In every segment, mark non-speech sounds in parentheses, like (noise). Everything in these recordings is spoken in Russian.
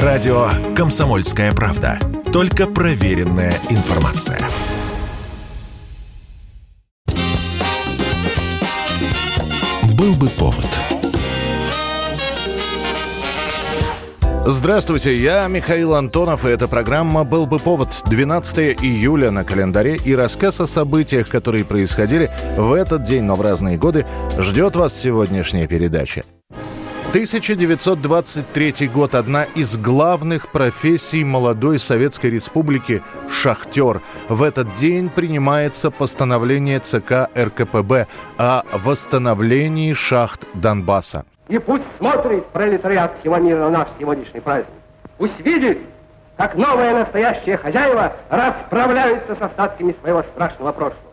Радио «Комсомольская правда». Только проверенная информация. Был бы повод. Здравствуйте, я Михаил Антонов, и эта программа «Был бы повод» 12 июля на календаре и рассказ о событиях, которые происходили в этот день, но в разные годы, ждет вас сегодняшняя передача. 1923 год. Одна из главных профессий молодой Советской Республики – шахтер. В этот день принимается постановление ЦК РКПБ о восстановлении шахт Донбасса. И пусть смотрит пролетариат всего мира на наш сегодняшний праздник. Пусть видит, как новые настоящие хозяева расправляются с остатками своего страшного прошлого.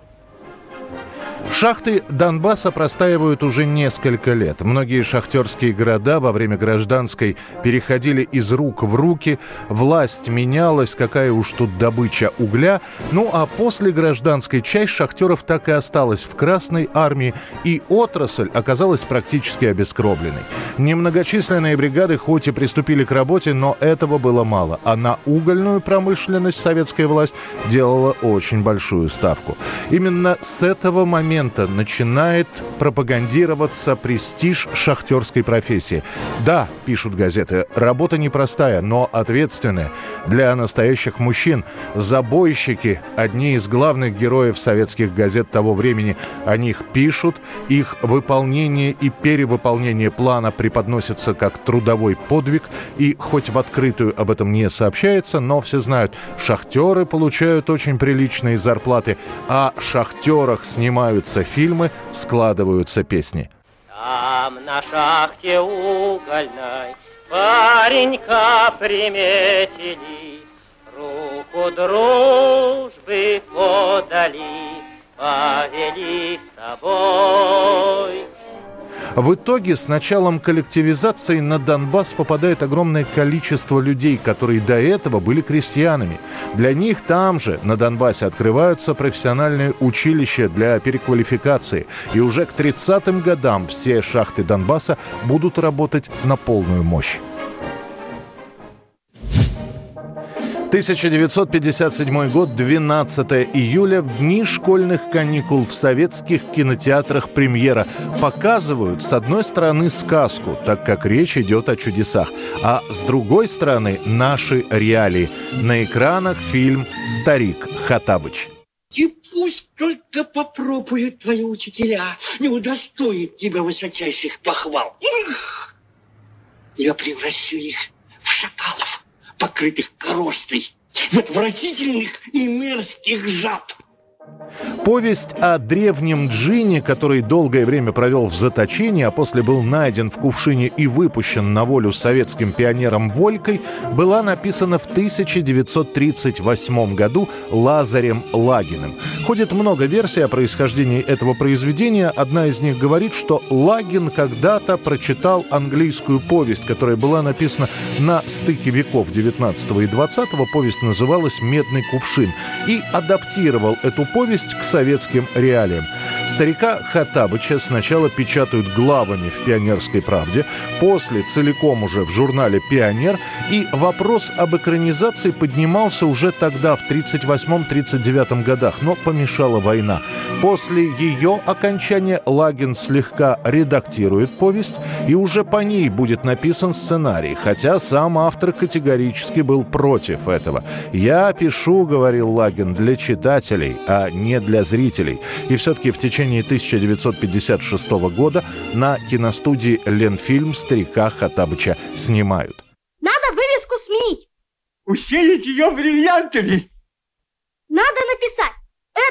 Шахты Донбасса простаивают уже несколько лет. Многие шахтерские города во время гражданской переходили из рук в руки. Власть менялась, какая уж тут добыча угля. Ну а после гражданской часть шахтеров так и осталась в Красной армии, и отрасль оказалась практически обескровленной. Немногочисленные бригады хоть и приступили к работе, но этого было мало. А на угольную промышленность советская власть делала очень большую ставку. Именно с этого момента момента начинает пропагандироваться престиж шахтерской профессии. Да, пишут газеты, работа непростая, но ответственная. Для настоящих мужчин забойщики – одни из главных героев советских газет того времени. О них пишут, их выполнение и перевыполнение плана преподносятся как трудовой подвиг, и хоть в открытую об этом не сообщается, но все знают, шахтеры получают очень приличные зарплаты, а шахтерах снимаются снимаются фильмы, складываются песни. Там на шахте угольной паренька приметили, Руку дружбы подали, В итоге с началом коллективизации на Донбасс попадает огромное количество людей, которые до этого были крестьянами. Для них там же, на Донбассе, открываются профессиональные училища для переквалификации. И уже к 30-м годам все шахты Донбасса будут работать на полную мощь. 1957 год, 12 июля, в дни школьных каникул в советских кинотеатрах премьера. Показывают, с одной стороны, сказку, так как речь идет о чудесах, а с другой стороны, наши реалии. На экранах фильм «Старик Хатабыч». И пусть только попробуют твои учителя, не удостоит тебя высочайших похвал. Я превращу их в шакалов покрытых коростой, в отвратительных и мерзких жаб. Повесть о древнем джине, который долгое время провел в заточении, а после был найден в кувшине и выпущен на волю советским пионером Волькой, была написана в 1938 году Лазарем Лагиным. Ходит много версий о происхождении этого произведения. Одна из них говорит, что Лагин когда-то прочитал английскую повесть, которая была написана на стыке веков 19 и 20. Повесть называлась «Медный кувшин» и адаптировал эту повесть к советским реалиям. Старика Хатабыча сначала печатают главами в «Пионерской правде», после целиком уже в журнале «Пионер», и вопрос об экранизации поднимался уже тогда, в 1938-1939 годах, но помешала война. После ее окончания Лагин слегка редактирует повесть, и уже по ней будет написан сценарий, хотя сам автор категорически был против этого. «Я пишу, — говорил Лагин, — для читателей, а не для зрителей. И все-таки в течение 1956 года на киностудии «Ленфильм» старика Хатабыча снимают. Надо вывеску сменить. Усеять ее бриллиантами. Надо написать.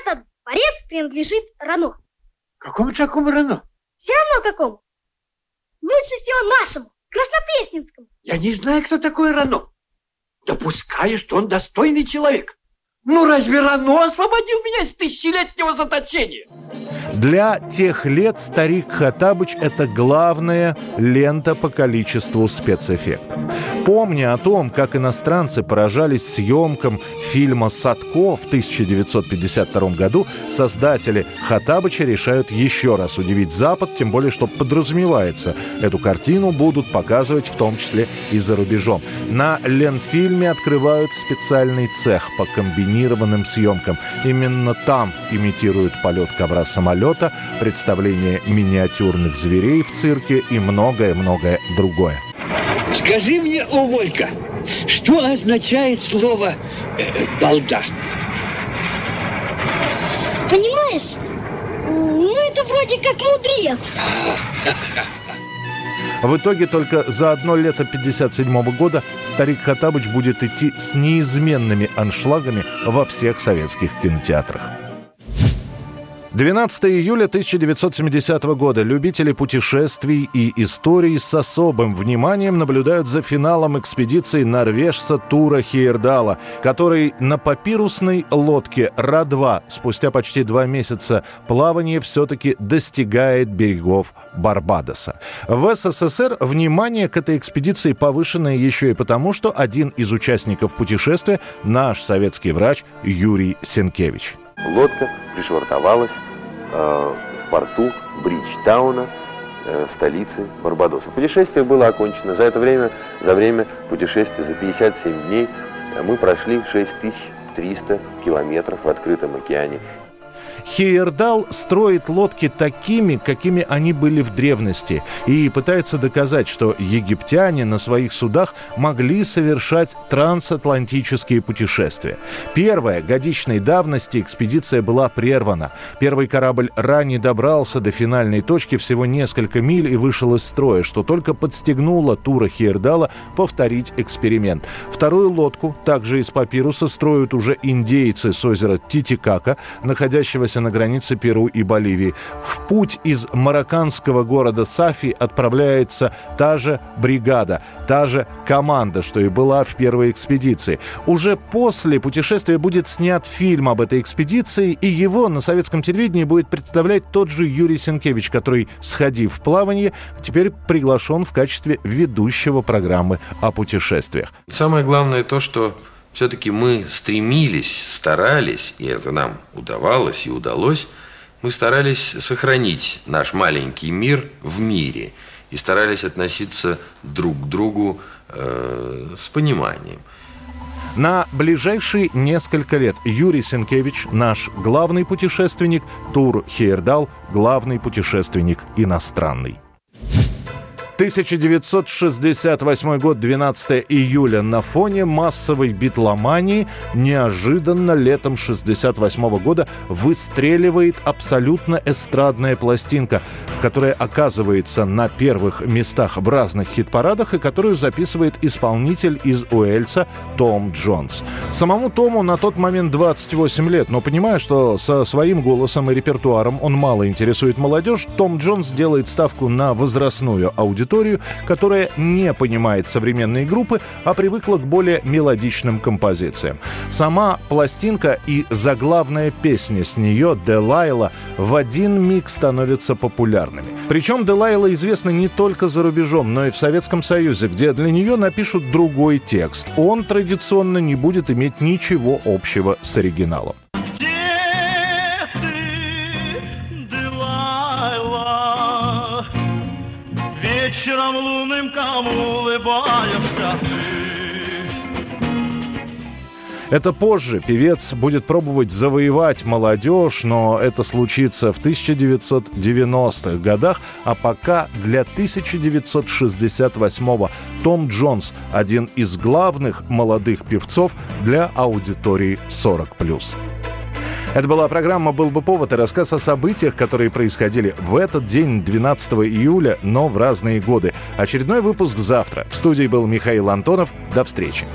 Этот дворец принадлежит Рано. Какому такому Рано? Все равно какому. Лучше всего нашему, Краснопресненскому. Я не знаю, кто такой Рано. Допускаю, что он достойный человек. Ну разве Рано освободил меня из тысячелетнего заточения? Для тех лет старик Хатабыч – это главная лента по количеству спецэффектов. Помня о том, как иностранцы поражались съемкам фильма «Садко» в 1952 году, создатели «Хатабыча» решают еще раз удивить Запад, тем более, что подразумевается, эту картину будут показывать в том числе и за рубежом. На Ленфильме открывают специальный цех по комбинированным съемкам. Именно там имитируют полет ковра-самолета, представление миниатюрных зверей в цирке и многое-многое другое. Скажи мне, о Волька, что означает слово э, «балда»? Понимаешь, ну это вроде как мудрец. (laughs) В итоге только за одно лето 57 года старик Хатабыч будет идти с неизменными аншлагами во всех советских кинотеатрах. 12 июля 1970 года любители путешествий и историй с особым вниманием наблюдают за финалом экспедиции норвежца Тура Хейердала, который на папирусной лодке Ра-2 спустя почти два месяца плавания все-таки достигает берегов Барбадоса. В СССР внимание к этой экспедиции повышено еще и потому, что один из участников путешествия – наш советский врач Юрий Сенкевич. Лодка пришвартовалась э, в порту Бриджтауна, э, столицы Барбадоса. Путешествие было окончено. За это время, за время путешествия, за 57 дней, э, мы прошли 6300 километров в открытом океане. Хейердал строит лодки такими, какими они были в древности, и пытается доказать, что египтяне на своих судах могли совершать трансатлантические путешествия. Первая, годичной давности, экспедиция была прервана. Первый корабль ранее добрался до финальной точки всего несколько миль и вышел из строя, что только подстегнуло Тура Хейердала повторить эксперимент. Вторую лодку, также из папируса, строят уже индейцы с озера Титикака, находящегося находящийся на границе Перу и Боливии. В путь из марокканского города Сафи отправляется та же бригада, та же команда, что и была в первой экспедиции. Уже после путешествия будет снят фильм об этой экспедиции, и его на советском телевидении будет представлять тот же Юрий Сенкевич, который, сходив в плавание, теперь приглашен в качестве ведущего программы о путешествиях. Самое главное то, что все-таки мы стремились, старались, и это нам удавалось и удалось, мы старались сохранить наш маленький мир в мире и старались относиться друг к другу э, с пониманием. На ближайшие несколько лет Юрий Сенкевич, наш главный путешественник, Тур Хейердал, главный путешественник иностранный. 1968 год, 12 июля. На фоне массовой битломании неожиданно летом 68 года выстреливает абсолютно эстрадная пластинка, которая оказывается на первых местах в разных хит-парадах и которую записывает исполнитель из Уэльса Том Джонс. Самому Тому на тот момент 28 лет, но понимая, что со своим голосом и репертуаром он мало интересует молодежь, Том Джонс делает ставку на возрастную аудиторию аудиторию, которая не понимает современные группы, а привыкла к более мелодичным композициям. Сама пластинка и заглавная песня с нее «Делайла» в один миг становятся популярными. Причем Делайла известна не только за рубежом, но и в Советском Союзе, где для нее напишут другой текст. Он традиционно не будет иметь ничего общего с оригиналом. Вечером лунным кому улыбаешься Это позже. Певец будет пробовать завоевать молодежь, но это случится в 1990-х годах, а пока для 1968-го Том Джонс – один из главных молодых певцов для аудитории 40+. Это была программа «Был бы повод» и рассказ о событиях, которые происходили в этот день, 12 июля, но в разные годы. Очередной выпуск завтра. В студии был Михаил Антонов. До встречи.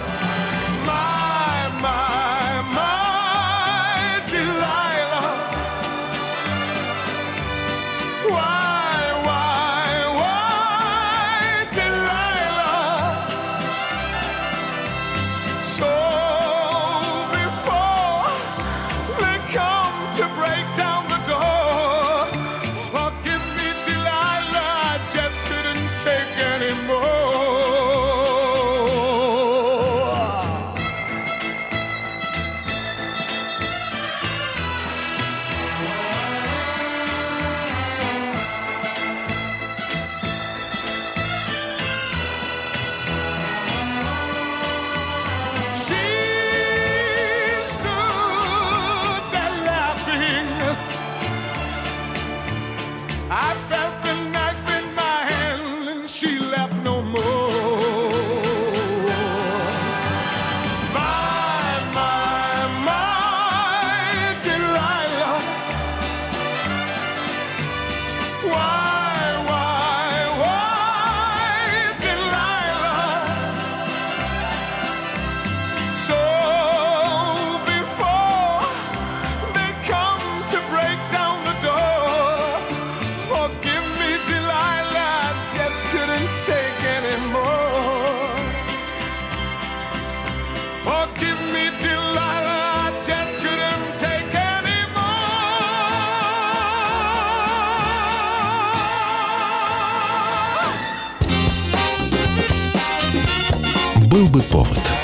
Был бы повод.